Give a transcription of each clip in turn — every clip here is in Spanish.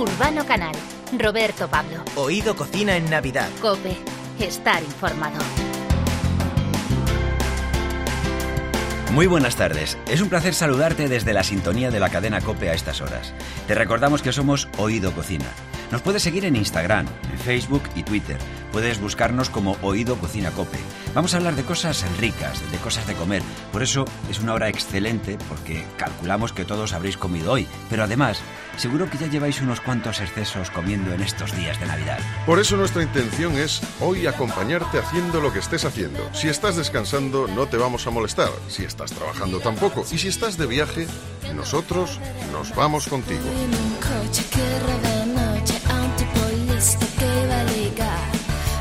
Urbano Canal. Roberto Pablo. Oído Cocina en Navidad. Cope. Estar informado. Muy buenas tardes. Es un placer saludarte desde la sintonía de la cadena Cope a estas horas. Te recordamos que somos Oído Cocina. Nos puedes seguir en Instagram, en Facebook y Twitter. Puedes buscarnos como Oído Cocina Cope. Vamos a hablar de cosas ricas, de cosas de comer. Por eso es una hora excelente porque calculamos que todos habréis comido hoy. Pero además, seguro que ya lleváis unos cuantos excesos comiendo en estos días de Navidad. Por eso nuestra intención es hoy acompañarte haciendo lo que estés haciendo. Si estás descansando, no te vamos a molestar. Si estás trabajando, tampoco. Y si estás de viaje, nosotros nos vamos contigo.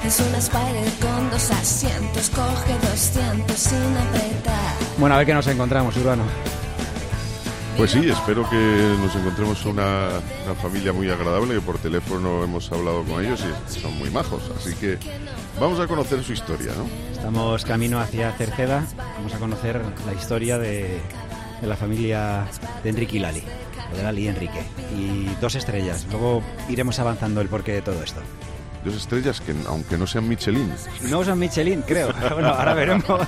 Es una Spider con dos asientos, coge 200 sin apretar. Bueno, a ver qué nos encontramos, Urbano. Pues sí, espero que nos encontremos una, una familia muy agradable, que por teléfono hemos hablado con ellos y son muy majos. Así que vamos a conocer su historia, ¿no? Estamos camino hacia Cerceda. Vamos a conocer la historia de, de la familia de Enrique y Lali. o De Lali y Enrique. Y dos estrellas. Luego iremos avanzando el porqué de todo esto. Dos estrellas que, aunque no sean Michelin, No son Michelin, creo. Bueno, ahora veremos.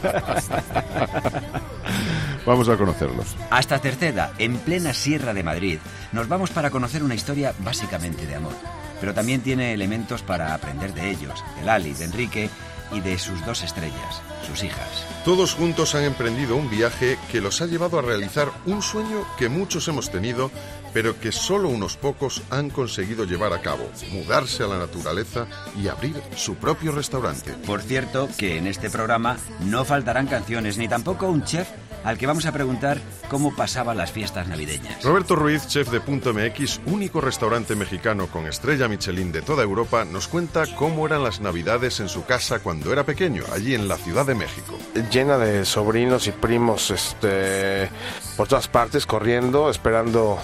vamos a conocerlos. Hasta Cerceda, en plena Sierra de Madrid, nos vamos para conocer una historia básicamente de amor. Pero también tiene elementos para aprender de ellos, de Lali, de Enrique y de sus dos estrellas, sus hijas. Todos juntos han emprendido un viaje que los ha llevado a realizar un sueño que muchos hemos tenido, pero que solo unos pocos han conseguido llevar a cabo, mudarse a la naturaleza y abrir su propio restaurante. Por cierto, que en este programa no faltarán canciones ni tampoco un chef al que vamos a preguntar cómo pasaban las fiestas navideñas. Roberto Ruiz, chef de Punto MX, único restaurante mexicano con estrella Michelin de toda Europa, nos cuenta cómo eran las navidades en su casa cuando era pequeño, allí en la Ciudad de México. llena de sobrinos y primos este, por todas partes, corriendo, esperando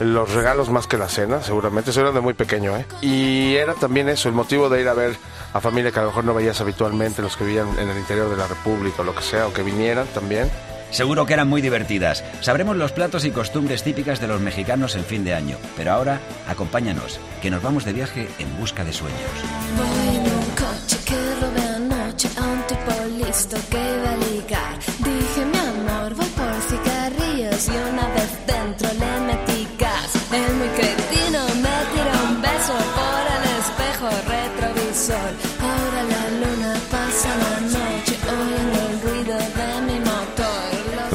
los regalos más que la cena, seguramente. Eso era de muy pequeño, ¿eh? Y era también eso, el motivo de ir a ver a familia que a lo mejor no veías habitualmente, los que vivían en el interior de la República o lo que sea, o que vinieran también. Seguro que eran muy divertidas. Sabremos los platos y costumbres típicas de los mexicanos en fin de año. Pero ahora, acompáñanos, que nos vamos de viaje en busca de sueños. Voy en un coche que robé anoche a un tipo listo que iba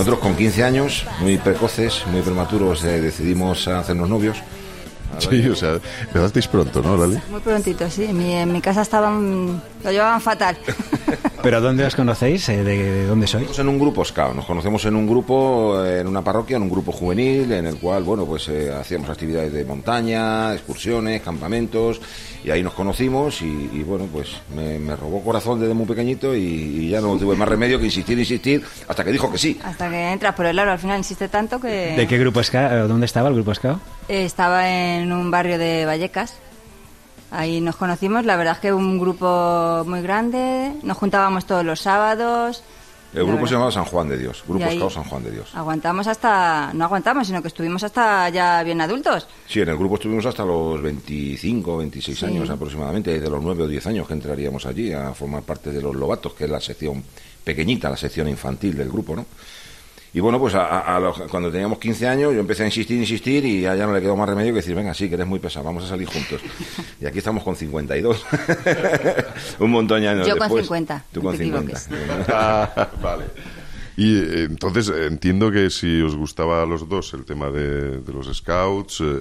Nosotros con 15 años, muy precoces, muy prematuros, eh, decidimos hacernos novios. Sí, o sea, empezasteis pronto, ¿no, Lali? Muy prontito, sí. En mi, en mi casa estaban, lo llevaban fatal. ¿Pero dónde os conocéis? Eh, ¿De, de dónde sois? En un grupo SCAO, nos conocemos en un grupo, eh, en una parroquia, en un grupo juvenil, en el cual, bueno, pues eh, hacíamos actividades de montaña, excursiones, campamentos, y ahí nos conocimos y, y, bueno, pues me, me robó corazón desde muy pequeñito y, y ya no tuve más remedio que insistir, insistir, hasta que dijo que sí. Hasta que entras por el aro, al final insiste tanto que... ¿De qué grupo SCA? ¿Dónde estaba el grupo SCA? Eh, Estaba en un barrio de Vallecas. Ahí nos conocimos, la verdad es que un grupo muy grande, nos juntábamos todos los sábados. El grupo se llamaba San Juan de Dios, Grupo SCAO San Juan de Dios. Aguantamos hasta, no aguantamos, sino que estuvimos hasta ya bien adultos. Sí, en el grupo estuvimos hasta los 25, 26 Sí. años aproximadamente, de los 9 o 10 años que entraríamos allí a formar parte de los Lobatos, que es la sección pequeñita, la sección infantil del grupo, ¿no? Y bueno, pues a- a- los- cuando teníamos 15 años yo empecé a insistir, insistir y a ella no le quedó más remedio que decir, venga, sí, que eres muy pesado, vamos a salir juntos. Y aquí estamos con 52. Un montón de años Yo con después. 50, Tú no con te 50. Ah, vale. Y eh, entonces eh, entiendo que si os gustaba a los dos el tema de, de los scouts, eh,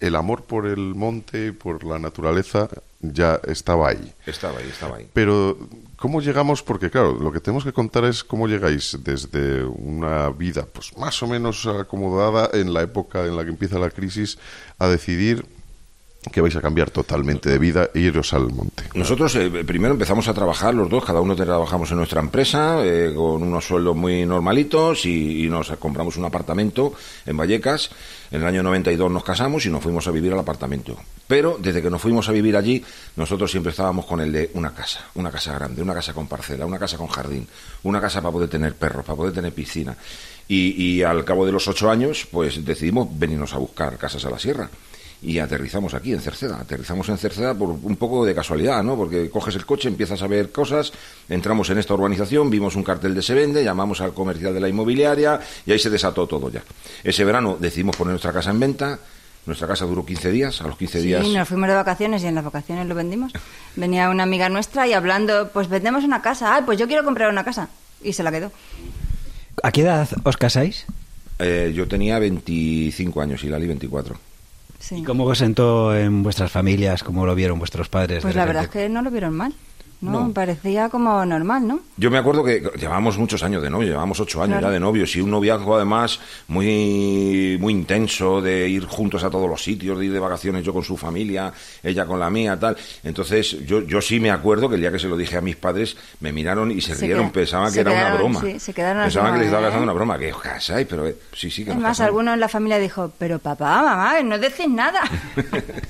el amor por el monte, por la naturaleza, ya estaba ahí. Estaba ahí, estaba ahí. Pero, ¿cómo llegamos? Porque, claro, lo que tenemos que contar es cómo llegáis desde una vida, pues más o menos acomodada en la época en la que empieza la crisis, a decidir que vais a cambiar totalmente de vida e iros al monte. Nosotros eh, primero empezamos a trabajar los dos, cada uno trabajamos en nuestra empresa eh, con unos sueldos muy normalitos y, y nos compramos un apartamento en Vallecas. En el año 92 nos casamos y nos fuimos a vivir al apartamento. Pero desde que nos fuimos a vivir allí, nosotros siempre estábamos con el de una casa, una casa grande, una casa con parcela, una casa con jardín, una casa para poder tener perros, para poder tener piscina. Y, y al cabo de los ocho años, pues decidimos venirnos a buscar casas a la sierra. Y aterrizamos aquí en Cerceda. Aterrizamos en Cerceda por un poco de casualidad, ¿no? Porque coges el coche, empiezas a ver cosas, entramos en esta urbanización, vimos un cartel de se vende, llamamos al comercial de la inmobiliaria y ahí se desató todo ya. Ese verano decidimos poner nuestra casa en venta. Nuestra casa duró 15 días, a los 15 días... Sí, nos fuimos de vacaciones y en las vacaciones lo vendimos. Venía una amiga nuestra y hablando, pues vendemos una casa. Ay, pues yo quiero comprar una casa. Y se la quedó. ¿A qué edad os casáis? Eh, yo tenía 25 años y Lali 24. Sí. ¿Y cómo os sentó en vuestras familias? ¿Cómo lo vieron vuestros padres? Pues la verdad es repente? que no lo vieron mal. ¿No? No. Parecía como normal, ¿no? Yo me acuerdo que llevábamos muchos años de novio, llevábamos ocho años Claro. ya de novios y un noviazgo además muy muy intenso de ir juntos a todos los sitios, de ir de vacaciones yo con su familia, ella con la mía, tal. Entonces yo yo sí me acuerdo que el día que se lo dije a mis padres me miraron y se, Se rieron, queda- pensaban que era una quedaron- broma. sí, se quedaron pensaban que les estaba casando ¿eh? una broma, que os casáis, pero eh, sí, sí que Es nos más, casamos. alguno en la familia dijo, pero papá, mamá, no decís nada.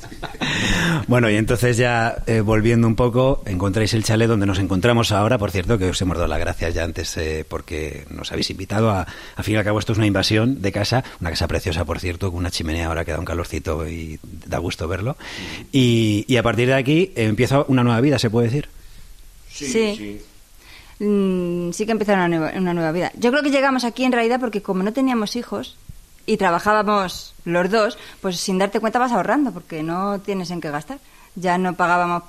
Bueno, y entonces ya eh, volviendo un poco, encontráis el chalet donde nos encontramos ahora, por cierto, que os hemos dado las gracias ya antes eh, porque nos habéis invitado a, a fin y al cabo esto es una invasión de casa, una casa preciosa, por cierto, con una chimenea ahora que da un calorcito y da gusto verlo. Y, y a partir de aquí eh, empieza una nueva vida, se puede decir. Sí. Mm, sí que empezó una nueva, una nueva vida. Yo creo que llegamos aquí en realidad porque como no teníamos hijos y trabajábamos los dos, pues sin darte cuenta vas ahorrando porque no tienes en qué gastar. Ya no pagábamos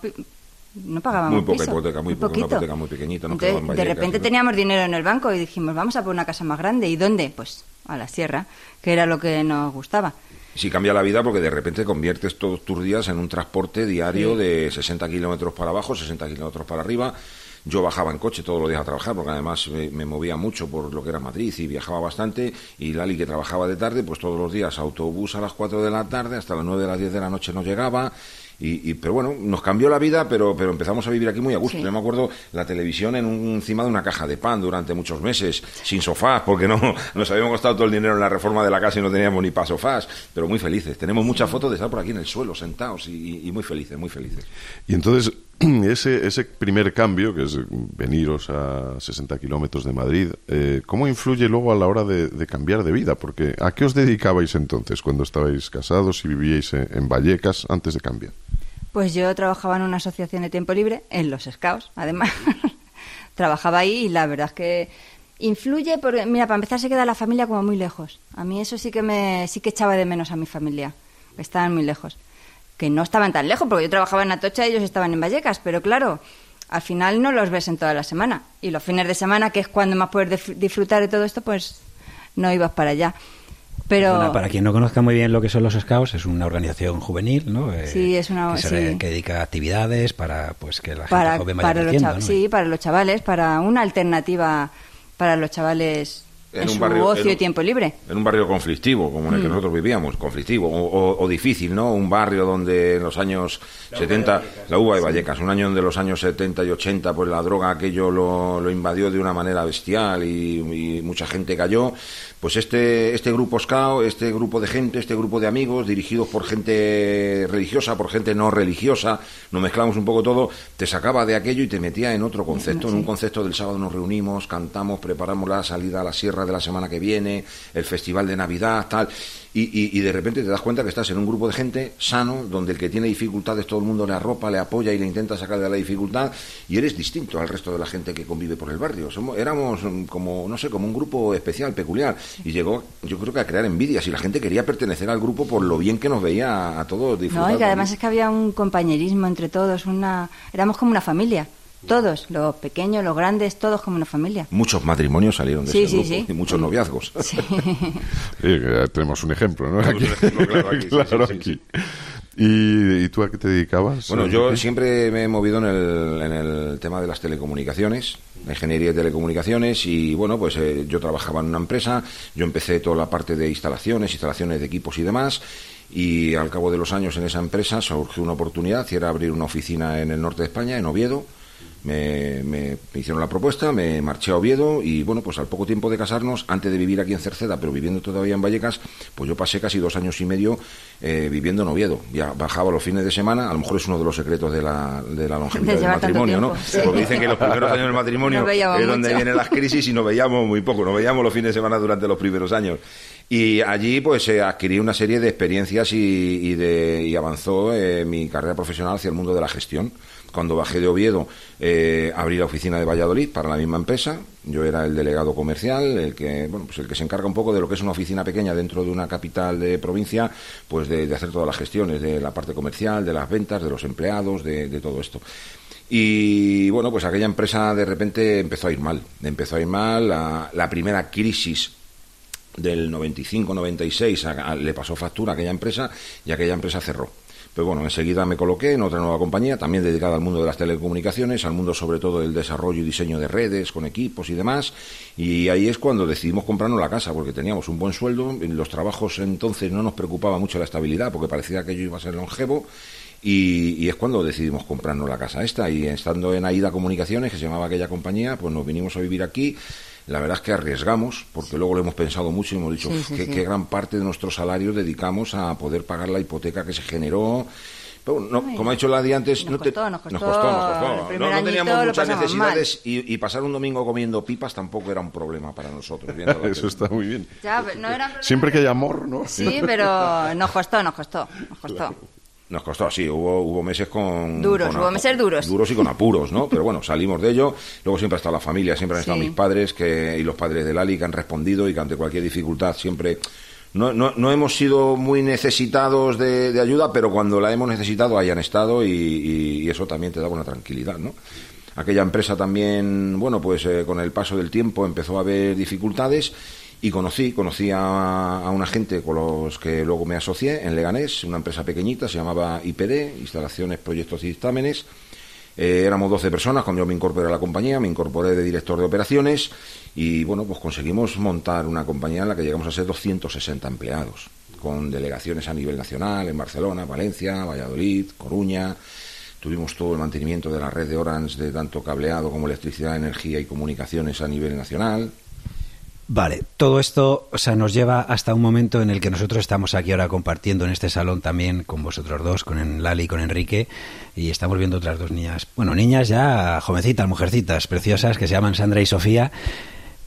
no pagábamos Muy poca piso, hipoteca, muy poca, una poquito. hipoteca muy pequeñita, Entonces, de repente ¿no? teníamos dinero en el banco y dijimos, vamos a por una casa más grande. ¿Y dónde? Pues a la sierra, que era lo que nos gustaba. Sí cambia la vida porque de repente conviertes todos tus días en un transporte diario Sí. de 60 kilómetros para abajo, 60 kilómetros para arriba. Yo bajaba en coche todos los días a trabajar porque además me, me movía mucho por lo que era Madrid y viajaba bastante. Y Lali, que trabajaba de tarde, pues todos los días autobús a las 4 de la tarde, hasta las 9 de las 10 de la noche no llegaba. Y, y- pero bueno, nos cambió la vida, pero, pero empezamos a vivir aquí muy a gusto. Sí. Yo me acuerdo la televisión en un- encima de una caja de pan durante muchos meses, sin sofás, porque no nos habíamos gastado todo el dinero en la reforma de la casa y no teníamos ni para sofás, pero muy felices. Tenemos muchas fotos de estar por aquí en el suelo, sentados y, y muy felices, muy felices. Y entonces, ese, ese primer cambio, que es veniros a 60 kilómetros de Madrid, eh, ¿cómo influye luego a la hora de, cambiar de vida? Porque ¿a qué os dedicabais entonces cuando estabais casados y vivíais en, Vallecas antes de cambiar? Pues yo trabajaba en una asociación de tiempo libre, en los Scouts, además. trabajaba ahí y la verdad es que influye porque, mira, para empezar se queda la familia como muy lejos. A mí eso sí que me sí que echaba de menos a mi familia, que estaban muy lejos. Que no estaban tan lejos, porque yo trabajaba en Atocha y ellos estaban en Vallecas, pero claro, al final no los ves en toda la semana. Y los fines de semana, que es cuando más puedes disfrutar de todo esto, pues no ibas para allá. Pero Bueno, para quien no conozca muy bien lo que son los Scouts, es una organización juvenil, ¿no? Eh, Sí, es una- que, se- sí. que dedica a actividades para pues que la gente para, joven vaya para los ¿no? sí, para los chavales, para una alternativa para los chavales en, En un su barrio- ocio en un- y tiempo libre. En un barrio conflictivo, como en el que nosotros vivíamos, conflictivo o, o- o difícil, ¿no? Un barrio donde en los años 70, la uva de Vallecas, un año donde los años 70 y 80, pues la droga aquello lo, lo invadió de una manera bestial y, y mucha gente cayó. Pues este, este grupo SCAO, este grupo de gente, este grupo de amigos, dirigidos por gente religiosa, por gente no religiosa, nos mezclamos un poco todo, te sacaba de aquello y te metía en otro concepto, en un concepto del sábado nos reunimos, cantamos, preparamos la salida a la sierra de la semana que viene, el festival de Navidad, tal. Y, y- y de repente te das cuenta que estás en un grupo de gente sano, donde el que tiene dificultades todo el mundo le arropa, le apoya y le intenta sacar de la dificultad, y eres distinto al resto de la gente que convive por el barrio. Somos, éramos mm, como, no sé, como un grupo especial, peculiar, y llegó, yo creo que a crear envidias, y la gente quería pertenecer al grupo por lo bien que nos veía a, todos disfrutar. No, y que además es que había un compañerismo entre todos, una éramos como una familia, todos, los pequeños, los grandes, todos como una familia. Muchos matrimonios salieron de Sí, ese sí, grupo, sí. y muchos noviazgos. Sí. Sí, que tenemos un ejemplo, ¿no? Tenemos un ejemplo, claro, aquí, Claro, sí, sí, aquí. ¿Y, y tú a qué te dedicabas? Bueno, yo siempre me he movido en el, en el tema de las telecomunicaciones, la ingeniería de telecomunicaciones y bueno, pues eh, yo trabajaba en una empresa, yo empecé toda la parte de instalaciones, instalaciones de equipos y demás y al cabo de los años en esa empresa surgió una oportunidad y era abrir una oficina en el norte de España, en Oviedo. Me, me- me hicieron la propuesta, me marché a Oviedo y bueno, pues al poco tiempo de casarnos, antes de vivir aquí en Cerceda, pero viviendo todavía en Vallecas, pues yo pasé casi dos años y medio eh, viviendo en Oviedo. Ya bajaba los fines de semana, a lo mejor es uno de los secretos de la, de la longevidad De del matrimonio, ¿no? sí. Porque dicen que los primeros años del matrimonio No es donde mucho. vienen las crisis y nos veíamos muy poco, nos veíamos los fines de semana durante los primeros años. Y allí pues eh, adquirí una serie de experiencias y, y de, y avanzó eh, mi carrera profesional hacia el mundo de la gestión. Cuando bajé de Oviedo, eh, abrí la oficina de Valladolid para la misma empresa. Yo era el delegado comercial, el que, bueno, pues el que se encarga un poco de lo que es una oficina pequeña dentro de una capital de provincia, pues de, hacer todas las gestiones, de la parte comercial, de las ventas, de los empleados, de, todo esto. Y bueno, pues aquella empresa de repente empezó a ir mal. Empezó a ir mal. La, la primera crisis del 95-96 a- a- le pasó factura a aquella empresa y aquella empresa cerró. Pero bueno, enseguida me coloqué en otra nueva compañía, también dedicada al mundo de las telecomunicaciones, al mundo sobre todo del desarrollo y diseño de redes con equipos y demás. Y ahí es cuando decidimos comprarnos la casa, porque teníamos un buen sueldo, los trabajos entonces no nos preocupaba mucho la estabilidad, porque parecía que yo iba a ser longevo. Y, y es cuando decidimos comprarnos la casa esta. Y estando en AIDA Comunicaciones, que se llamaba aquella compañía, pues nos vinimos a vivir aquí. La verdad es que arriesgamos, porque luego lo hemos pensado mucho y hemos dicho Sí, sí, que, sí. que gran parte de nuestro salario dedicamos a poder pagar la hipoteca que se generó. Pero no, Ay, como ha dicho la de antes, nos no te- costó, nos costó. nos costó. No, no teníamos muchas necesidades y, y pasar un domingo comiendo pipas tampoco era un problema para nosotros. Eso está muy bien. Ya, pero no era problema Siempre que hay amor, ¿no? Sí, pero nos costó, nos costó, nos costó. Nos costó, sí, hubo, hubo meses con... Duros, con hubo meses duros. Duros y con apuros, ¿no? Pero bueno, salimos de ello. Luego siempre ha estado la familia, siempre han estado Sí. mis padres que, y los padres de Lali que han respondido y que ante cualquier dificultad siempre... No, no, no hemos sido muy necesitados de, de ayuda, pero cuando la hemos necesitado hayan estado y, y- y eso también te da una tranquilidad, ¿no? Aquella empresa también, bueno, pues eh, con el paso del tiempo empezó a haber dificultades y conocí, conocí a, una gente con los que luego me asocié en Leganés, una empresa pequeñita, se llamaba IPD, Instalaciones, Proyectos y Dictámenes. Eh, éramos 12 personas cuando yo me incorporé a la compañía, me incorporé de director de operaciones y bueno, pues conseguimos montar una compañía en la que llegamos a ser 260 empleados, con delegaciones a nivel nacional en Barcelona, Valencia, Valladolid, Coruña. Tuvimos todo el mantenimiento de la red de Orange de tanto cableado como electricidad, energía y comunicaciones a nivel nacional. Vale, todo esto nos lleva hasta un momento en el que nosotros estamos aquí ahora compartiendo en este salón también con vosotros dos, con Lali y con Enrique, y estamos viendo otras dos niñas, bueno, niñas ya jovencitas, mujercitas, preciosas, que se llaman Sandra y Sofía.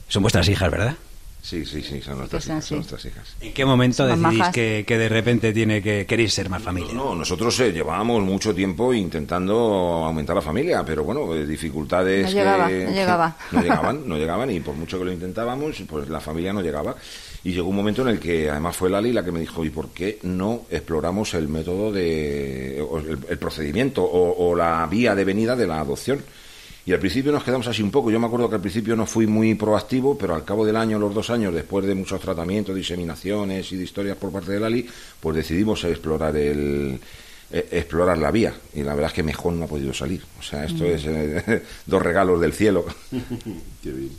Son vuestras hijas, ¿verdad? Sí, sí, sí, son nuestras, hijas, son nuestras hijas. ¿En qué momento decidís que, que de repente tiene que queréis ser más familia? No, nosotros eh, llevábamos mucho tiempo intentando aumentar la familia, pero bueno, eh, dificultades No que- llegaba, no que llegaba. no llegaban, no llegaban y por mucho que lo intentábamos, pues la familia no llegaba. Y llegó un momento en el que además fue Lali la que me dijo, ¿y por qué no exploramos el método de, o el, el procedimiento o, o la vía de venida de la adopción? Y al principio nos quedamos así un poco. Yo me acuerdo que al principio no fui muy proactivo, pero al cabo del año, los dos años, después de muchos tratamientos, diseminaciones y de historias por parte de Lali, pues decidimos explorar el eh, explorar la vía. Y la verdad es que mejor no ha podido salir. O sea, esto es eh, dos regalos del cielo. Qué bien.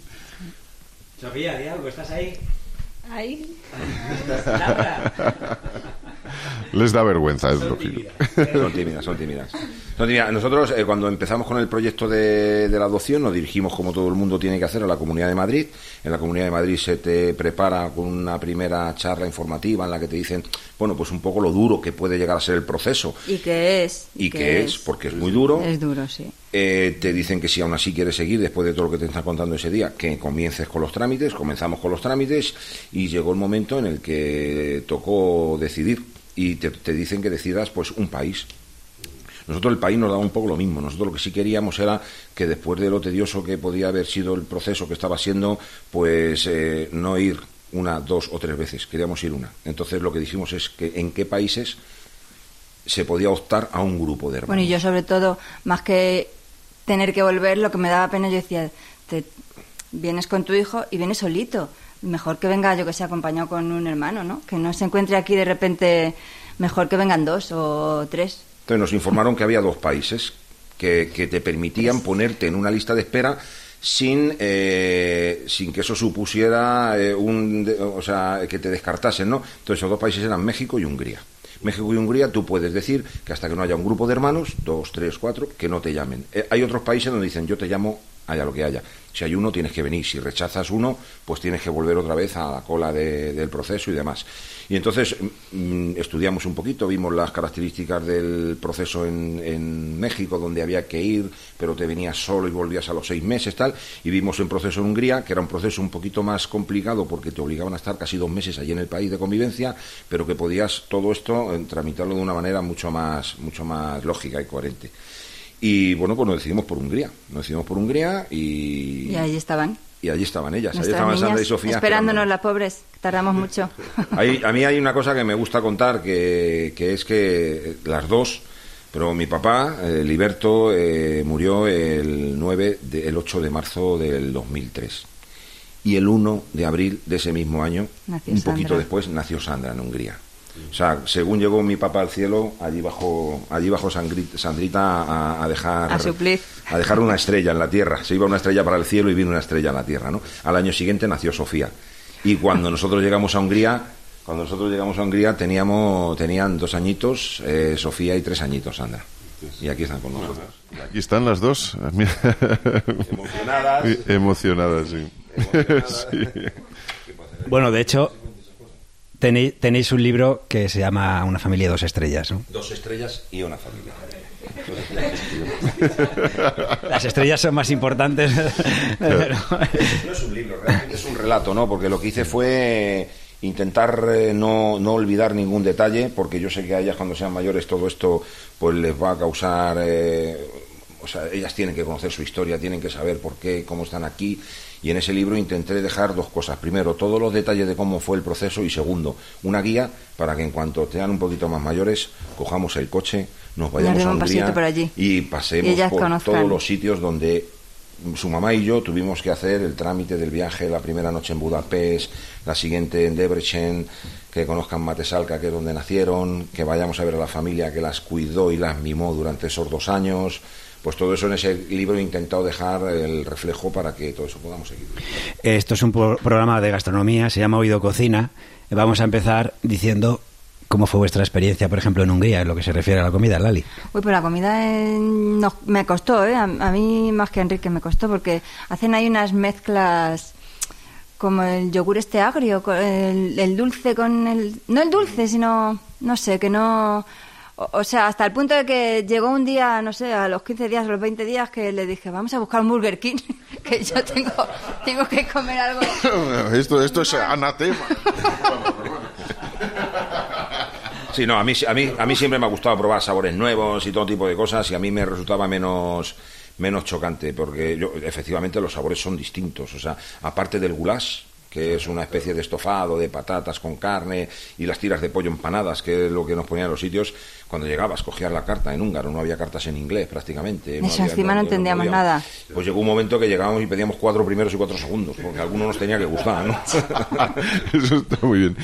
Sofía, di algo, ¿estás ahí? Ahí. Les da vergüenza, es lógico. Son tímidas, son tímidas. Son tímidas. Nosotros, eh, cuando empezamos con el proyecto de, de la adopción, nos dirigimos, como todo el mundo tiene que hacer, a la Comunidad de Madrid. En la Comunidad de Madrid se te prepara con una primera charla informativa en la que te dicen, bueno, pues un poco lo duro que puede llegar a ser el proceso. ¿Y qué es? ¿Y qué es? Porque es muy duro. Es duro, sí. Eh, te dicen que si aún así quieres seguir después de todo lo que te están contando ese día, que comiences con los trámites, comenzamos con los trámites y llegó el momento en el que tocó decidir y te, te dicen que decidas pues un país. Nosotros el país nos daba un poco lo mismo. Nosotros lo que sí queríamos era que después de lo tedioso que podía haber sido el proceso que estaba siendo, pues eh, no ir una, dos o tres veces. Queríamos ir una. Entonces lo que dijimos es que en qué países se podía optar a un grupo de hermanos. Bueno, y yo sobre todo, más que tener que volver, lo que me daba pena, yo decía, te vienes con tu hijo y vienes solito. Mejor que venga, yo que sé, acompañado con un hermano, ¿no? Que no se encuentre aquí de repente, mejor que vengan dos o tres. Entonces nos informaron que había dos países que, que te permitían ponerte en una lista de espera sin, eh, sin que eso supusiera eh, un, de- o sea, que te descartasen, ¿no? Entonces esos dos países eran México y Hungría. México y Hungría tú puedes decir que hasta que no haya un grupo de hermanos, dos, tres, cuatro, que no te llamen. Eh, hay otros países donde dicen yo te llamo haya lo que haya. Si hay uno, tienes que venir. Si rechazas uno, pues tienes que volver otra vez a la cola de- del proceso y demás. Y entonces mm, estudiamos un poquito, vimos las características del proceso en, en México, donde había que ir, pero te venías solo y volvías a los seis meses, tal. Y vimos un proceso en Hungría, que era un proceso un poquito más complicado porque te obligaban a estar casi dos meses allí en el país de convivencia, pero que podías todo esto eh, tramitarlo de una manera mucho más, mucho más lógica y coherente. Y bueno, pues nos decidimos por Hungría. Nos decidimos por Hungría y, Y ahí estaban. y allí estaban ellas. Allí estaban Sandra y Sofía. esperándonos esperándonos. las pobres. Tardamos mucho. Hay- a mí hay una cosa que me gusta contar, que, que es que las dos, pero mi papá, eh, Liberto, eh, murió el, 9 de- el 8 de marzo del 2003. Y el 1 de abril de ese mismo año, Nació un poquito Sandra. después, nació Sandra en Hungría. O sea, según llegó mi papá al cielo, allí bajó, allí bajó Sandrita a, a dejar A suplir. a dejar una estrella en la tierra. Se iba una estrella para el cielo y vino una estrella en la tierra, ¿no? Al año siguiente nació Sofía. Y cuando nosotros llegamos a Hungría, cuando nosotros llegamos a Hungría teníamos, tenían dos añitos, eh, Sofía y tres añitos, Sandra. Y aquí están con nosotros. Aquí están las dos. Emocionadas. Emocionadas, sí. Sí. Bueno, de hecho, tenéis, tenéis un libro que se llama Una familia dos estrellas. ¿no? Dos estrellas y una familia. Las estrellas son más importantes. pero- No es un libro, realmente es un relato, ¿no? Porque lo que hice fue intentar eh, no, no olvidar ningún detalle, porque yo sé que a ellas cuando sean mayores todo esto pues les va a causar... eh, o sea, ellas tienen que conocer su historia, tienen que saber por qué, cómo están aquí. Y en ese libro intenté dejar dos cosas. Primero, todos los detalles de cómo fue el proceso. Y segundo, una guía para que en cuanto sean un poquito más mayores, cojamos el coche, nos vayamos a Hungría por allí. y pasemos Y por conozcan. todos los sitios donde su mamá y yo tuvimos que hacer el trámite del viaje, la primera noche en Budapest, la siguiente en Debrecen, que conozcan Matesalca, que es donde nacieron, que vayamos a ver a la familia que las cuidó y las mimó durante esos dos años. Pues todo eso en ese libro he intentado dejar el reflejo para que todo eso podamos seguir. Esto es un pro- programa de gastronomía, se llama Oído Cocina. Vamos a empezar diciendo cómo fue vuestra experiencia, por ejemplo, en Hungría, en lo que se refiere a la comida, Lali. Uy, pues la comida eh, no- me costó, ¿eh? A, a mí más que a Enrique me costó porque hacen ahí unas mezclas como el yogur este agrio, con el, el dulce con el... No el dulce, sino, no sé, que no... O, o sea, hasta el punto de que llegó un día, no sé, a los 15 días, a los 20 días, que le dije, vamos a buscar un Burger King, que yo tengo, tengo que comer algo. Esto, esto es anatema. Sí, no, a mí, a, mí, a mí siempre me ha gustado probar sabores nuevos y todo tipo de cosas y a mí me resultaba menos menos chocante porque yo, efectivamente los sabores son distintos. O sea, aparte del goulash, que es una especie de estofado de patatas con carne y las tiras de pollo empanadas, que es lo que nos ponían en los sitios, cuando llegabas, cogías la carta en húngaro, no había cartas en inglés prácticamente. Eso, encima no entendíamos nada. Pues llegó un momento que llegábamos y pedíamos cuatro primeros y cuatro segundos, porque a alguno nos tenía que gustar, ¿no? Eso está muy bien.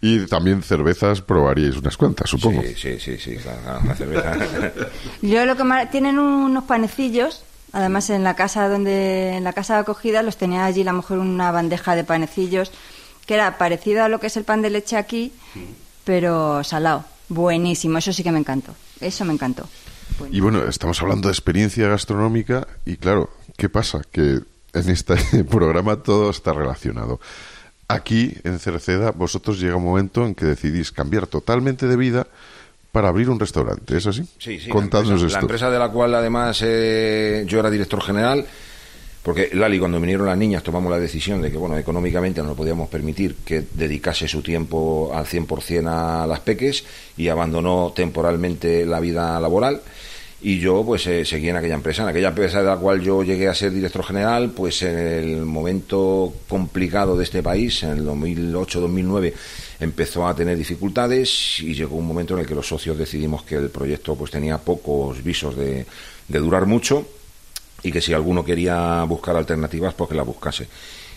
Y también cervezas probaríais unas cuantas, supongo. Sí, sí, sí, sí, claro, claro, la cerveza. Yo lo que más, tienen unos panecillos, además en la casa donde en la casa de acogida los tenía allí a lo mejor una bandeja de panecillos que era parecido a lo que es el pan de leche aquí, pero salado, buenísimo, eso sí que me encantó. Eso me encantó. Y bueno, estamos hablando de experiencia gastronómica y claro, ¿qué pasa? Que en este programa todo está relacionado. Aquí, en Cerceda, vosotros llega un momento en que decidís cambiar totalmente de vida para abrir un restaurante, ¿es así? Sí, sí. Contadnos la empresa, esto. La empresa de la cual además eh, yo era director general, porque Lali, cuando vinieron las niñas, tomamos la decisión de que, bueno, económicamente no podíamos permitir que dedicase su tiempo al 100% a las peques y abandonó temporalmente la vida laboral. Y yo, pues, eh, seguí en aquella empresa. En aquella empresa de la cual yo llegué a ser director general, pues en el momento complicado de este país, en el 2008-2009, empezó a tener dificultades y llegó un momento en el que los socios decidimos que el proyecto pues tenía pocos visos de, de durar mucho y que si alguno quería buscar alternativas, pues que la buscase.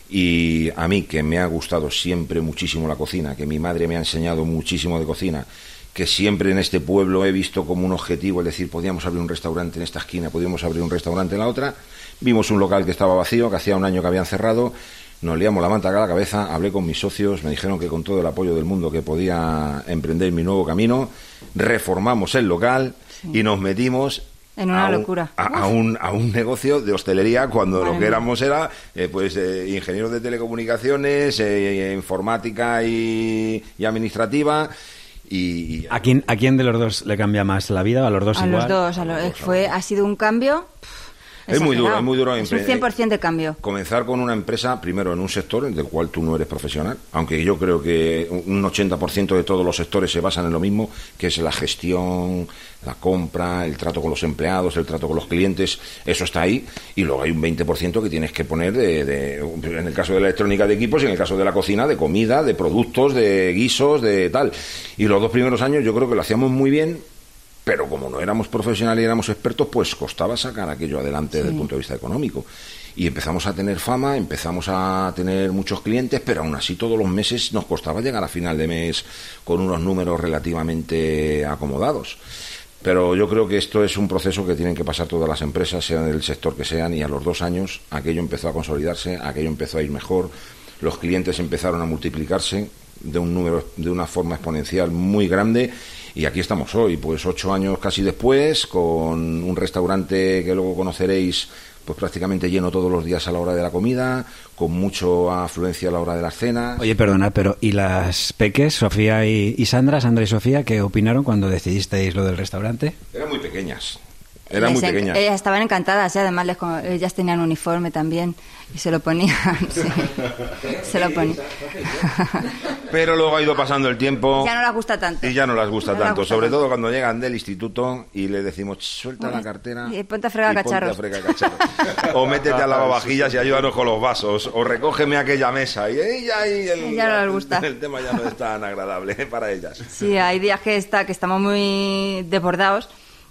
Y a mí, que me ha gustado siempre muchísimo la cocina, que mi madre me ha enseñado muchísimo de cocina, que siempre en este pueblo he visto como un objetivo, es decir, podíamos abrir un restaurante en esta esquina, podíamos abrir un restaurante en la otra. Vimos un local que estaba vacío, que hacía un año que habían cerrado, nos liamos la manta a la cabeza, hablé con mis socios, me dijeron que con todo el apoyo del mundo que podía emprender mi nuevo camino, reformamos el local y nos metimos En una a un- locura. A, a un, a un negocio de hostelería cuando Madre lo que éramos era eh, pues eh, ingenieros de telecomunicaciones, eh, informática y, y administrativa. Y, y- ¿A quién, ¿A quién de los dos le cambia más la vida? ¿A los dos A igual? los dos, a los- fue, ha sido un cambio. Es muy duro, es muy duro Es un empre- 100% de cambio. comenzar con una empresa, primero en un sector en el cual tú no eres profesional, aunque yo creo que un 80% de todos los sectores se basan en lo mismo, que es la gestión, la compra, el trato con los empleados, el trato con los clientes, eso está ahí, y luego hay un 20% que tienes que poner de, de- en el caso de la electrónica de equipos y en el caso de la cocina de comida, de productos, de guisos, de tal. Y los dos primeros años yo creo que lo hacíamos muy bien, pero como no éramos profesionales y éramos expertos, pues costaba sacar aquello adelante desde el punto de vista económico. Y empezamos a tener fama, empezamos a tener muchos clientes, pero aún así todos los meses nos costaba llegar a final de mes con unos números relativamente acomodados. Pero yo creo que esto es un proceso que tienen que pasar todas las empresas, sean del sector que sean, y a los dos años aquello empezó a consolidarse, aquello empezó a ir mejor, los clientes empezaron a multiplicarse de un número, de una forma exponencial muy grande, y aquí estamos hoy, pues ocho años casi después, con un restaurante que luego conoceréis, pues prácticamente lleno todos los días a la hora de la comida, con mucha afluencia a la hora de la cena. Oye, perdonad, pero ¿y las peques, Sofía y, y Sandra, Sandra y Sofía, qué opinaron cuando decidisteis lo del restaurante? Eran muy pequeñas. Eran muy pequeñas. Ellas estaban encantadas y además les ellas tenían uniforme también y se lo ponían. sí. Se lo ponían. Pero luego ha ido pasando el tiempo. Ya no les gusta tanto. Y ya no las gusta no tanto, gusta sobre tanto. todo cuando llegan del instituto y le decimos, suelta la cartera. Y ponte a fregar cacharros". a fregar cacharros. o métete a lavavajillas y ayúdanos con los vasos. O recógeme aquella mesa. Y ella y el, Ya no les gusta. el tema ya no es tan agradable para ellas. Sí, hay días que está que estamos muy desbordados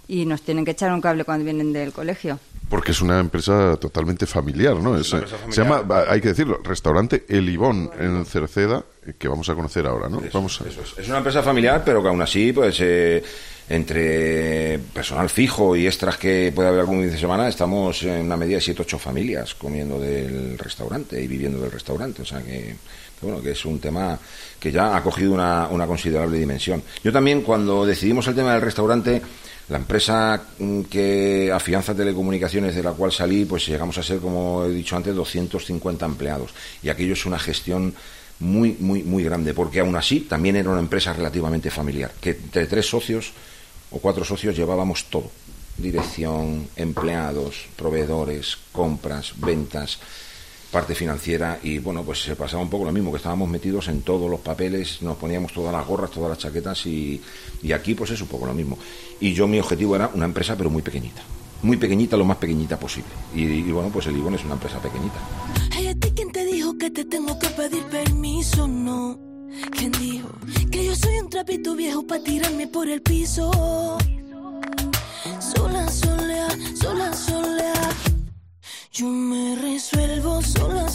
y nos tienen que echar un cable cuando vienen del colegio. Porque es una empresa totalmente familiar, ¿no? Es, Se llama, hay que decirlo, restaurante El Ibón en Cerceda, eh, que vamos a conocer ahora, ¿no? Vamos a... Eso es. Es una empresa familiar, pero que aún así, pues eh, entre personal fijo y extras que puede haber algún fin de semana, estamos en una medida de 7-8 familias comiendo del restaurante y viviendo del restaurante. O sea que, que bueno, que es un tema que ya ha cogido una, una considerable dimensión. Yo también, cuando decidimos el tema del restaurante, la empresa mm, que afianza telecomunicaciones de la cual salí, pues llegamos a ser, como he dicho antes, 250 empleados. Y aquello es una gestión muy, muy, muy grande, porque aún así también era una empresa relativamente familiar, que entre tres socios o cuatro socios llevábamos todo. Dirección, empleados, proveedores, compras, ventas, parte financiera y bueno, pues se pasaba un poco lo mismo, que estábamos metidos en todos los papeles, nos poníamos todas las gorras, todas las chaquetas y, y aquí pues es un poco lo mismo. Y yo mi objetivo era una empresa pero muy pequeñita, muy pequeñita, lo más pequeñita posible. Y, bueno, pues el Ibon es una empresa pequeñita. Ay, ¿a ti quién te dijo que te tengo que pedir permiso? No. ¿Quién dijo que yo soy un trapito viejo para tirarme por el piso? Yo me resuelvo sola,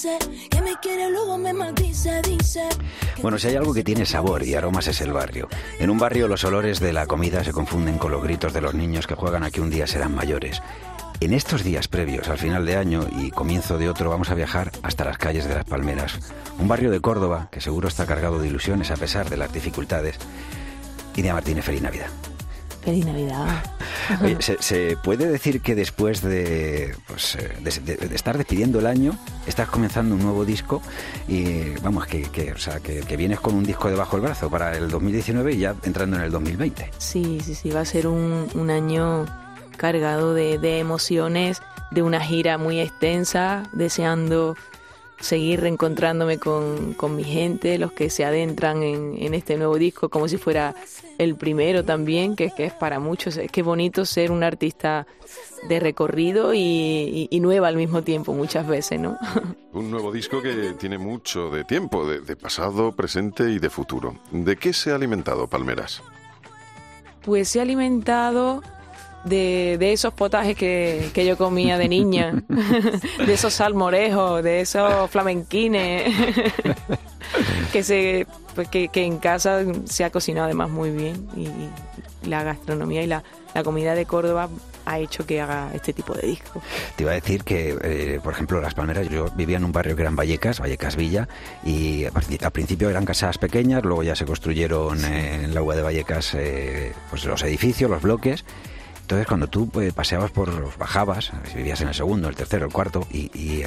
dice, que me quiere, luego me maldice, dice. Bueno, si hay algo que tiene sabor y aromas es el barrio. En un barrio los olores de la comida se confunden con los gritos de los niños que juegan a que un día serán mayores. En estos días previos al final de año y comienzo de otro vamos a viajar hasta las calles de las Palmeras, un barrio de Córdoba que seguro está cargado de ilusiones a pesar de las dificultades. Iria Martínez, feliz Navidad. Feliz Navidad. Oye, ¿se, se puede decir que después de, pues, eh, de, de- estar despidiendo el año, estás comenzando un nuevo disco y vamos, que, que, o sea, que, vienes con un disco debajo del brazo para el 2019 y ya entrando en el 2020? Sí, sí, sí, va a ser un, un año cargado de emociones, de una gira muy extensa, deseando seguir reencontrándome con, con mi gente, los que se adentran en, en este nuevo disco, como si fuera el primero también, que, que es para muchos. Es que bonito ser un artista de recorrido y, y, y nueva al mismo tiempo, muchas veces, ¿no? Un nuevo disco que tiene mucho de tiempo, de, de pasado, presente y de futuro. ¿De qué se ha alimentado Palmeras? Pues se ha alimentado de, de esos potajes que, que yo comía de niña, de esos salmorejos, de esos flamenquines, que, se, pues que, que en casa se ha cocinado además muy bien y, y la gastronomía y la, la comida de Córdoba ha hecho que haga este tipo de disco. Te iba a decir que, eh, por ejemplo, Las Palmeras, yo vivía en un barrio que eran Vallecas, Vallecas Villa, y al principio eran casas pequeñas, luego ya se construyeron eh, en la UA de Vallecas eh, pues los edificios, los bloques. Entonces, cuando tú pues, paseabas por bajabas, vivías en el segundo, el tercero, el cuarto, y, y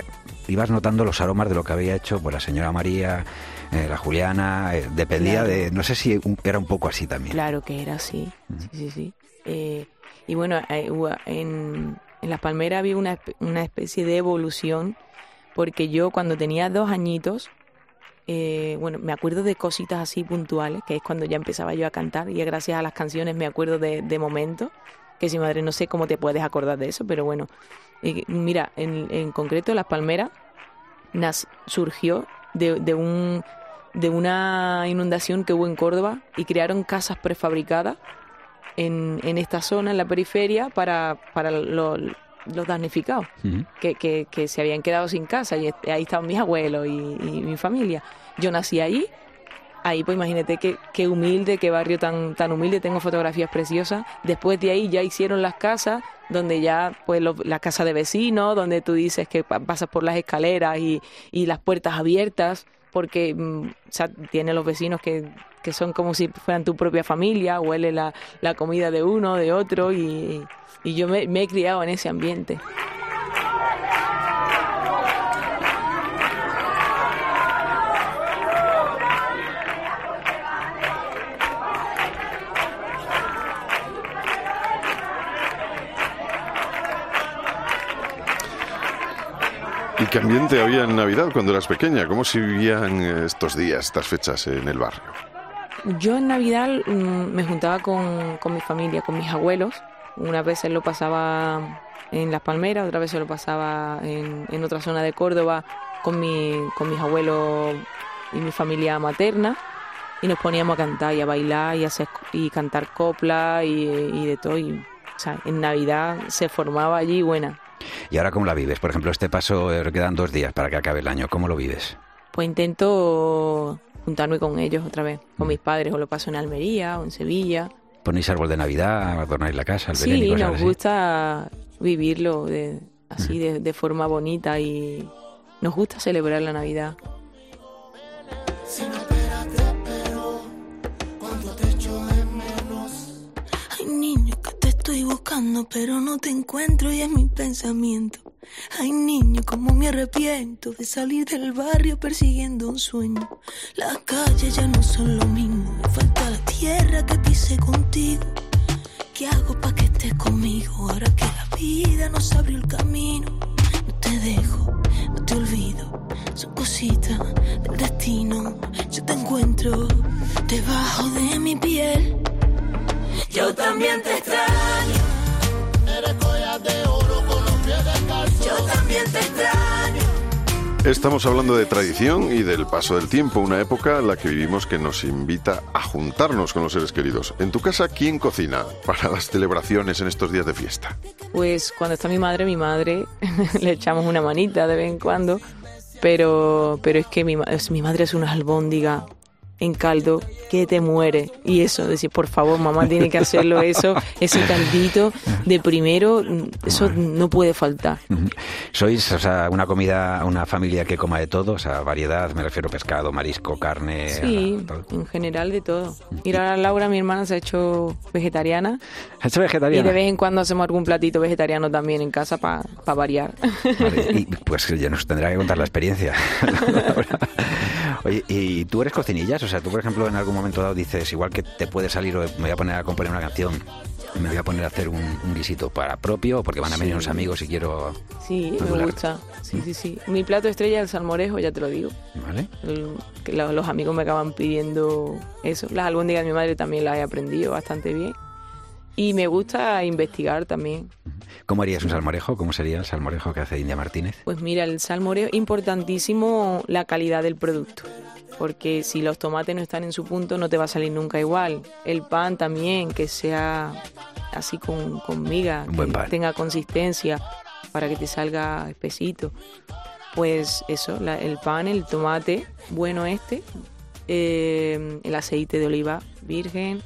ibas notando los aromas de lo que había hecho pues, la señora María, eh, la Juliana, eh, dependía Claro. de, no sé si era un poco así también. Claro que era así, sí, sí, sí. Eh, y bueno, eh, en, en Las Palmeras había una, una especie de evolución, porque yo cuando tenía dos añitos, eh, bueno, me acuerdo de cositas así puntuales, que es cuando ya empezaba yo a cantar, y gracias a las canciones me acuerdo de, de momentos, que si madre, no sé cómo te puedes acordar de eso, pero bueno, eh, mira, en, en concreto Las Palmeras nas- surgió de, de un de una inundación que hubo en Córdoba y crearon casas prefabricadas en, en esta zona, en la periferia, para, para lo- los damnificados que, que, que se habían quedado sin casa. Y ahí estaban mis abuelos y, y mi familia. Yo nací ahí, ahí pues imagínate qué, qué humilde, qué barrio tan, tan humilde, tengo fotografías preciosas. Después de ahí ya hicieron las casas, donde ya pues lo- la casa de vecinos, donde tú dices que pa- pasas por las escaleras y, y las puertas abiertas, porque mm, o sea, tiene los vecinos que, que son como si fueran tu propia familia, huele la, la comida de uno, de otro y, y yo me he criado en ese ambiente. Qué ambiente había en Navidad cuando eras pequeña? ¿Cómo se vivían eh, estos días, estas fechas en el barrio? Yo en Navidad mm, me juntaba con, con mi familia, con mis abuelos. Una vez lo pasaba en Las Palmeras, otra vez lo pasaba en, en otra zona de Córdoba con, mi, con mis abuelos y mi familia materna. Y nos poníamos a cantar y a bailar y, a hacer, y cantar copla y, de todo. O sea, en Navidad se formaba allí buena. ¿Y ahora cómo la vives? Por ejemplo, este paso eh, quedan dos días para que acabe el año. ¿Cómo lo vives? Pues intento juntarme con ellos otra vez, con mis padres, o lo paso en Almería o en Sevilla. ¿Ponéis árbol de Navidad, adornáis la casa, el Belén y Sí, cosas nos así? gusta vivirlo de, así, de, de forma bonita y nos gusta celebrar la Navidad. Estoy buscando, pero no te encuentro y es mi pensamiento. Ay, niño, cómo me arrepiento de salir del barrio persiguiendo un sueño. Las calles ya no son lo mismo, me falta la tierra que pisé contigo. ¿Qué hago para que estés conmigo ahora que la vida nos abrió el camino? No te dejo, no te olvido, son cositas del destino. Yo te encuentro debajo de mi piel. Yo también te extraño. Eres joya de oro con los pies descalzos. Yo también te extraño. Estamos hablando de tradición y del paso del tiempo, una época en la que vivimos que nos invita a juntarnos con los seres queridos. En tu casa, ¿quién cocina para las celebraciones en estos días de fiesta? Pues cuando está mi madre, mi madre le echamos una manita de vez en cuando, pero, pero es que mi, mi madre es una albóndiga en caldo que te muere. Y eso, decir, por favor, mamá tiene que hacerlo eso, ese caldito de primero, mm, eso no puede faltar. ¿Sois o sea, una comida, una familia que coma de todo? O sea, variedad, me refiero pescado, marisco, carne. Sí, todo. en general de todo. Mira, Laura, mi hermana, se ha hecho vegetariana. ¿Has hecho Y vegetariana? de vez en cuando hacemos algún platito vegetariano también en casa para variar. Vale, y pues ya nos tendrá que contar la experiencia. Oye, ¿y tú eres cocinillas? O sea, tú, por ejemplo, en algún momento dado dices, igual que te puede salir me voy a poner a componer una canción, me voy a poner a hacer un, un guisito para propio, porque van a venir Sí. unos amigos y quiero... Sí, me gusta. Sí, sí, sí. Mi plato estrella es el salmorejo, ya te lo digo. ¿Vale? El- que lo- los amigos me acaban pidiendo eso. Las albóndigas de mi madre también las he aprendido bastante bien. Y me gusta investigar también. ¿Cómo harías un salmorejo? ¿Cómo sería el salmorejo que hace India Martínez? Pues mira, el salmorejo, importantísimo la calidad del producto. Porque si los tomates no están en su punto, no te va a salir nunca igual. El pan también, que sea así con, con miga, que pan. tenga consistencia para que te salga espesito. Pues eso, la- el pan, el tomate, bueno este, eh, el aceite de oliva virgen,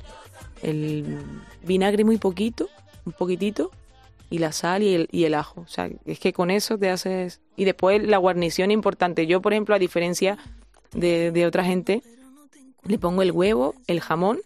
el vinagre muy poquito, un poquitito, y la sal y el, y el ajo. O sea, es que con eso te haces... Y después la guarnición importante. Yo, por ejemplo, a diferencia de, de otra gente, le pongo el huevo, el jamón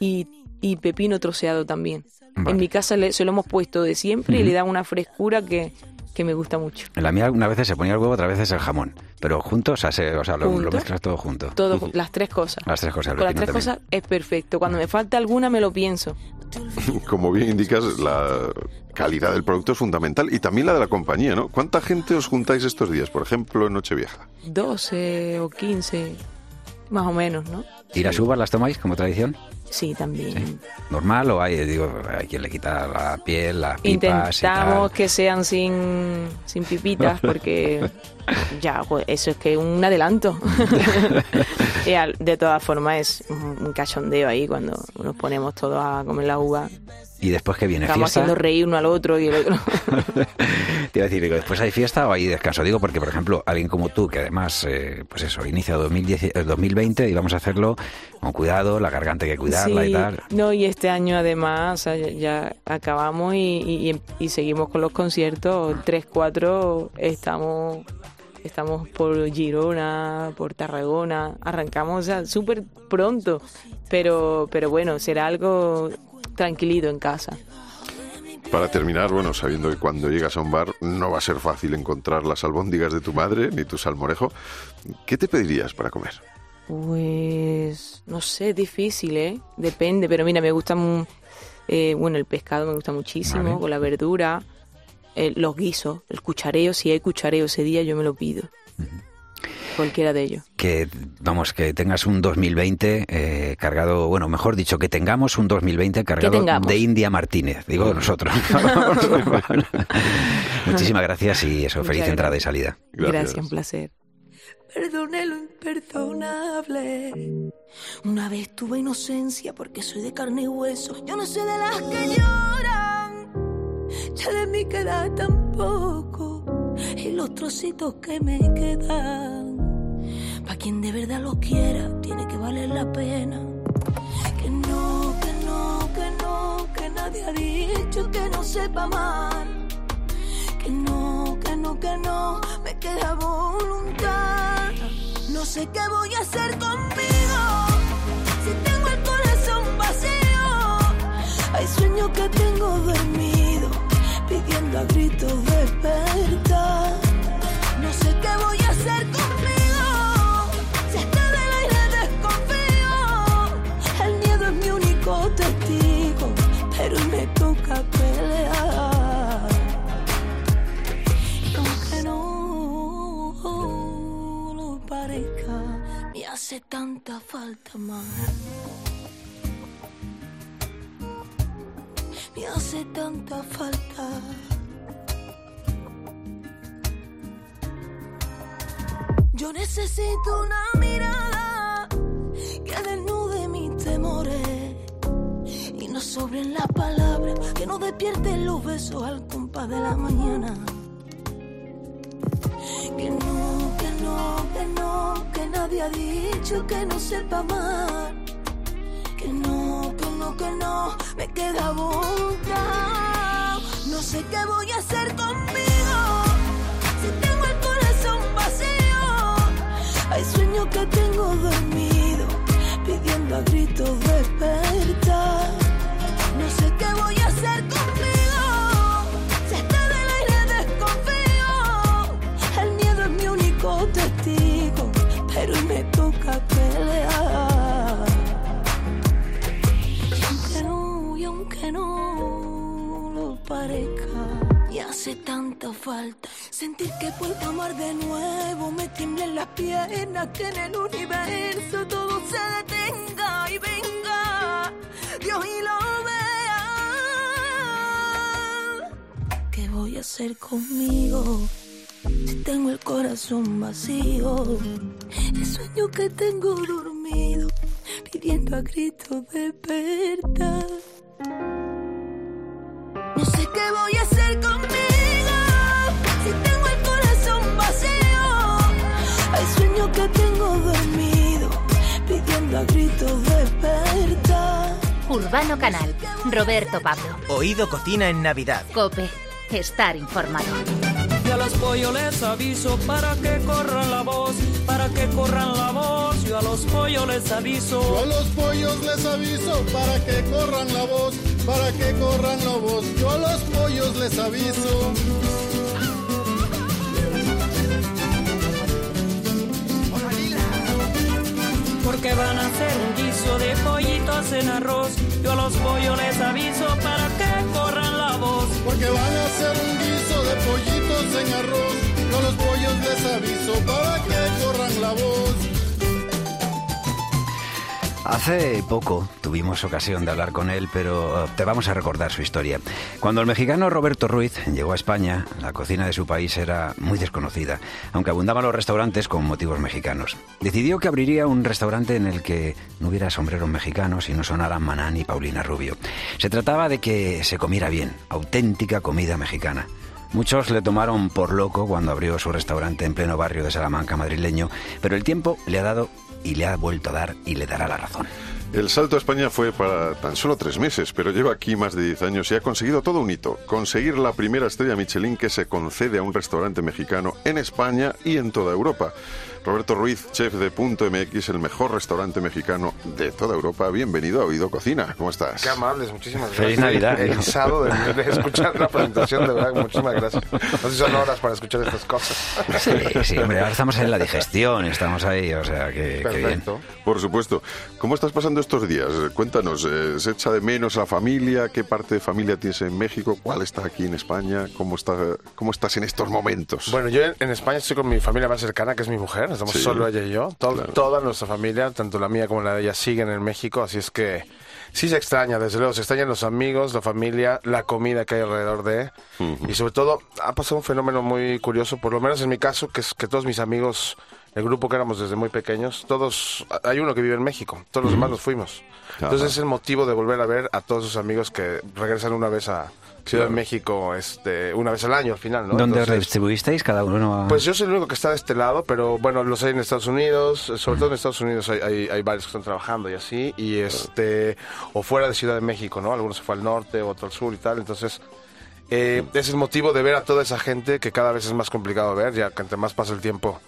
y, y pepino troceado también. Vale. En mi casa le, se lo hemos puesto de siempre y le da una frescura que, que me gusta mucho. En la mía una vez se ponía el huevo, otras veces el jamón. Pero juntos, o sea, se- o sea, lo, lo mezclas todo junto. Todo, las tres cosas. Las tres cosas. Con las tres también. cosas es perfecto. Cuando me falta alguna me lo pienso. Como bien indicas, la calidad del producto es fundamental y también la de la compañía, ¿no? ¿Cuánta gente os juntáis estos días, por ejemplo, en Nochevieja? 12 o 15, más o menos, ¿no? ¿Y las uvas las tomáis como tradición? Sí, también. ¿Normal o hay, digo, hay quien le quita la piel, las pipas y Intentamos tal? que sean sin, sin pipitas porque ya, pues, eso es que un adelanto. Y al- de todas formas es un cachondeo ahí cuando nos ponemos todos a comer la uva. ¿Y después que viene Estamos fiesta? haciendo reír uno al otro y el otro. Te iba a decir, digo, ¿después hay fiesta o hay descanso? Digo, porque, por ejemplo, alguien como tú, que además, eh, pues eso, inicia 2010, eh, 2020 y vamos a hacerlo con cuidado, la garganta hay que cuidarla y Sí, tal. No, y este año además ya, ya acabamos y, y- y- y seguimos con los conciertos. 3, 4 estamos estamos por Girona, por Tarragona. Arrancamos o sea, súper pronto, pero, pero bueno, será algo tranquilito en casa. Para terminar, bueno, sabiendo que cuando llegas a un bar no va a ser fácil encontrar las albóndigas de tu madre ni tu salmorejo, ¿qué te pedirías para comer? Pues no sé, difícil, ¿eh? Depende, pero mira, me gusta, eh, bueno, el pescado me gusta muchísimo, Vale. con la verdura, eh, los guisos, el cuchareo, si hay cuchareo ese día yo me lo pido. Cualquiera de ellos. Que, vamos, que tengas un 2020 eh, cargado, bueno, mejor dicho, que tengamos un 2020 cargado de India Martínez, digo nosotros. Muchísimas gracias y eso, feliz Muchas entrada y gracias. salida. Gracias, un placer. Perdone lo imperdonable. Una vez tuve inocencia porque soy de carne y hueso. Yo no soy de las que lloran. Ya de mí queda tampoco. Y los trocitos que me quedan. Pa' quien de verdad lo quiera, tiene que valer la pena. Que no, que no, que no, que nadie ha dicho que no sepa amar. Que no, que no, que no, me queda voluntad. No sé qué voy a hacer conmigo si tengo el corazón vacío. Hay sueños que tengo dormido, pidiendo a gritos despertar. Necesito una mirada que desnude mis temores y no sobren las palabras, que no despierten los besos al compás de la mañana. Que no, que no, que no, que nadie ha dicho que no sepa amar. Que no, que no, que no, me queda voluntad. No sé qué voy a hacer conmigo Hay sueños que tengo dormido, pidiendo a gritos despertar. No sé qué voy a hacer conmigo si está del aire desconfío. El miedo es mi único testigo, pero me toca pelear. Y aunque no, y aunque no lo parezca, me hace tanta falta sentir que puedo amar de nuevo. Me tiemblen las piernas, que en el universo todo se detenga y venga Dios y lo vea. ¿Qué voy a hacer conmigo? Si tengo el corazón vacío, el sueño que tengo dormido, pidiendo a gritos despertar. No sé qué voy a hacer conmigo, que tengo dormido, pidiendo a gritos despertar. Urbano Canal. Roberto Pablo. Oído Cocina en Navidad. Cope. Estar informado. Y a los pollos les aviso para que corran la voz, para que corran la voz. Yo a los pollos les aviso. Yo a los pollos les aviso para que corran la voz, para que corran la voz. Yo a los pollos les aviso. Porque van a hacer un guiso de pollitos en arroz. Yo a los pollos les aviso para que corran la voz. Porque van a hacer un guiso de pollitos en arroz. Yo a los pollos les aviso para que corran la voz. Hace poco tuvimos ocasión de hablar con él, pero uh, te vamos a recordar su historia. Cuando el mexicano Roberto Ruiz llegó a España, la cocina de su país era muy desconocida, aunque abundaban los restaurantes con motivos mexicanos. Decidió que abriría un restaurante en el que no hubiera sombreros mexicanos y no sonaran Maná ni Paulina Rubio. Se trataba de que se comiera bien, auténtica comida mexicana. Muchos le tomaron por loco cuando abrió su restaurante en pleno barrio de Salamanca madrileño, pero el tiempo le ha dado y le ha vuelto a dar y le dará la razón. El salto a España fue para tan solo tres meses, pero lleva aquí más de 10 años y ha conseguido todo un hito, conseguir la primera estrella Michelin que se concede a un restaurante mexicano en España y en toda Europa. Roberto Ruiz, chef de Punto MX, el mejor restaurante mexicano de toda Europa. Bienvenido a Oído Cocina. ¿Cómo estás? Qué amables, muchísimas gracias. Feliz Navidad. Erizado de, de escuchar la presentación, de verdad, muchísimas gracias. No sé si son horas para escuchar estas cosas. Sí, sí, hombre, ahora estamos en la digestión, estamos ahí, o sea, que, que bien. Perfecto. Por supuesto. ¿Cómo estás pasando estos días? Cuéntanos, eh, ¿se echa de menos a la familia? ¿Qué parte de familia tienes en México? ¿Cuál está aquí en España? ¿Cómo, está, cómo estás en estos momentos? Bueno, yo en, en España estoy con mi familia más cercana, que es mi mujer. Estamos Sí. solo ella y yo. To- Claro. Toda nuestra familia, tanto la mía como la de ella, siguen en México. Así es que sí se extraña, desde luego. Se extrañan los amigos, la familia, la comida que hay alrededor de. Y sobre todo, ha pasado un fenómeno muy curioso, por lo menos en mi caso, que es que todos mis amigos, el grupo que éramos desde muy pequeños, todos, hay uno que vive en México, todos los demás nos fuimos. Entonces es el motivo de volver a ver a todos sus amigos que regresan una vez a Ciudad de México, este, una vez al año al final, ¿no? ¿Dónde os Entonces- distribuisteis cada uno? a- pues yo soy el único que está de este lado, pero bueno, los hay en Estados Unidos, sobre todo en Estados Unidos hay, hay, hay varios que están trabajando y así, y este, o fuera de Ciudad de México, ¿no? Algunos se fue al norte, otro al sur y tal, entonces eh, es el motivo de ver a toda esa gente que cada vez es más complicado ver, ya que entre más pasa el tiempo,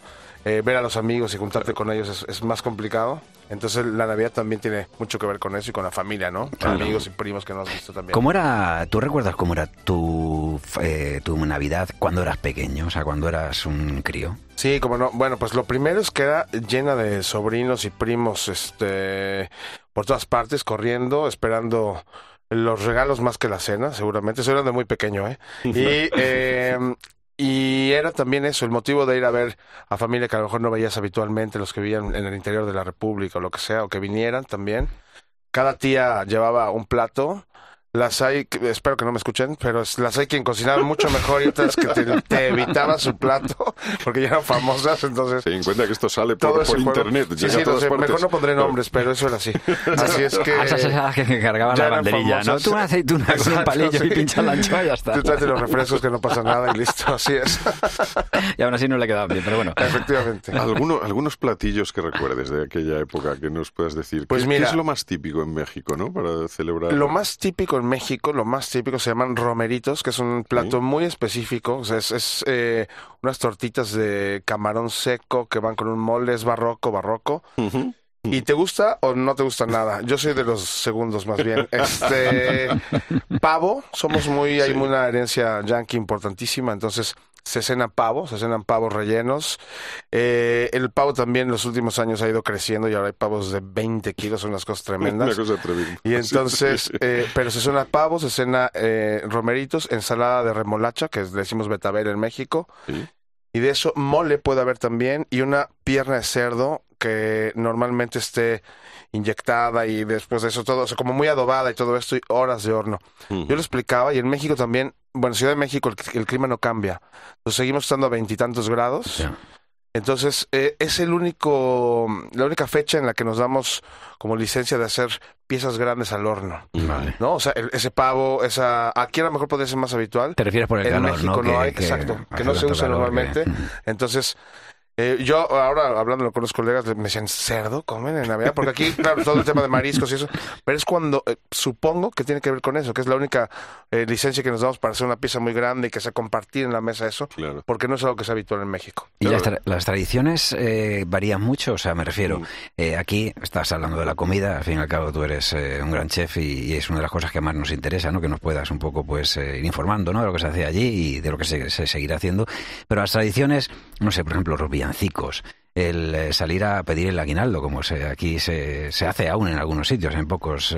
eh, ver a los amigos y juntarte con ellos es, es más complicado. Entonces la Navidad también tiene mucho que ver con eso y con la familia, ¿no? Claro. Amigos y primos que no has visto también. ¿Cómo era, tú recuerdas cómo era tu, eh, tu Navidad cuando eras pequeño, o sea, cuando eras un crío? Sí, como no. Bueno, pues lo primero es que era llena de sobrinos y primos, este, por todas partes, corriendo, esperando los regalos más que la cena, seguramente. Soy de muy pequeño, ¿eh? Y, eh, y era también eso, el motivo de ir a ver a familia que a lo mejor no veías habitualmente, los que vivían en el interior de la República o lo que sea, o que vinieran también. Cada tía llevaba un plato. Las hay, espero que no me escuchen, pero las hay quien cocinaba mucho mejor y otras que te, te evitaban su plato porque ya eran famosas, entonces... Ten en cuenta que esto sale Todo por, por internet, Sí, sí, a todas sé, mejor no pondré nombres, pero eso era así. Así es que... Ah, esas eran las que cargaban la banderilla, ¿no? Tú una aceituna con un palillo y sí. pinchas la anchoa y ya está. Tú tráete los refrescos que no pasa nada y listo, así es. Y aún así no le quedaban bien, pero bueno. Efectivamente. Alguno- algunos platillos que recuerdes de aquella época que nos puedas decir. Pues ¿Qué, mira- qué es lo más típico en México, no? Para celebrar. Lo más típico en México, lo más típico se llaman romeritos, que es un plato muy específico. O sea, es es, eh, unas tortitas de camarón seco que van con un mole, es barroco, barroco. ¿Y te gusta o no te gusta nada? Yo soy de los segundos más bien. Este pavo, somos muy, hay Sí. una herencia yankee importantísima, entonces se cena pavo, se cenan pavos rellenos. Eh, el pavo también en los últimos años ha ido creciendo y ahora hay pavos de 20 kilos, son unas cosas tremendas. Una cosa tremenda. Y entonces, eh, pero se cena pavo, se cena eh, romeritos, ensalada de remolacha, que le decimos betabel en México. Y de eso, mole puede haber también, y una pierna de cerdo que normalmente esté inyectada y después de eso todo, o sea, como muy adobada y todo esto, y horas de horno. Yo lo explicaba, y en México también, bueno, en Ciudad de México el, el clima no cambia. Entonces seguimos estando a veintitantos grados. Entonces, eh, es el único, la única fecha en la que nos damos como licencia de hacer piezas grandes al horno. Vale. ¿No? O sea, el- ese pavo, esa, aquí a lo mejor podría ser más habitual. Te refieres por el en calor, México ¿no? no, hay, que exacto, que no se usa normalmente. Entonces, eh, yo ahora hablando con los colegas me decían, ¿cerdo comen en Navidad? Porque aquí, claro, todo el tema de mariscos y eso, pero es cuando, eh, supongo que tiene que ver con eso, que es la única eh, licencia que nos damos para hacer una pieza muy grande y que sea compartir en la mesa eso, porque no es algo que sea habitual en México. ¿Y las, tra- las tradiciones eh, varían mucho? O sea, me refiero, aquí estás hablando de la comida, al fin y al cabo tú eres eh, un gran chef y, y es una de las cosas que más nos interesa, ¿no? Que nos puedas un poco pues eh, ir informando, ¿no? De lo que se hace allí y de lo que se, se seguirá haciendo. Pero las tradiciones, no sé, por ejemplo, los villancicos, el eh, salir a pedir el aguinaldo, como se, aquí se, se hace aún en algunos sitios, en pocos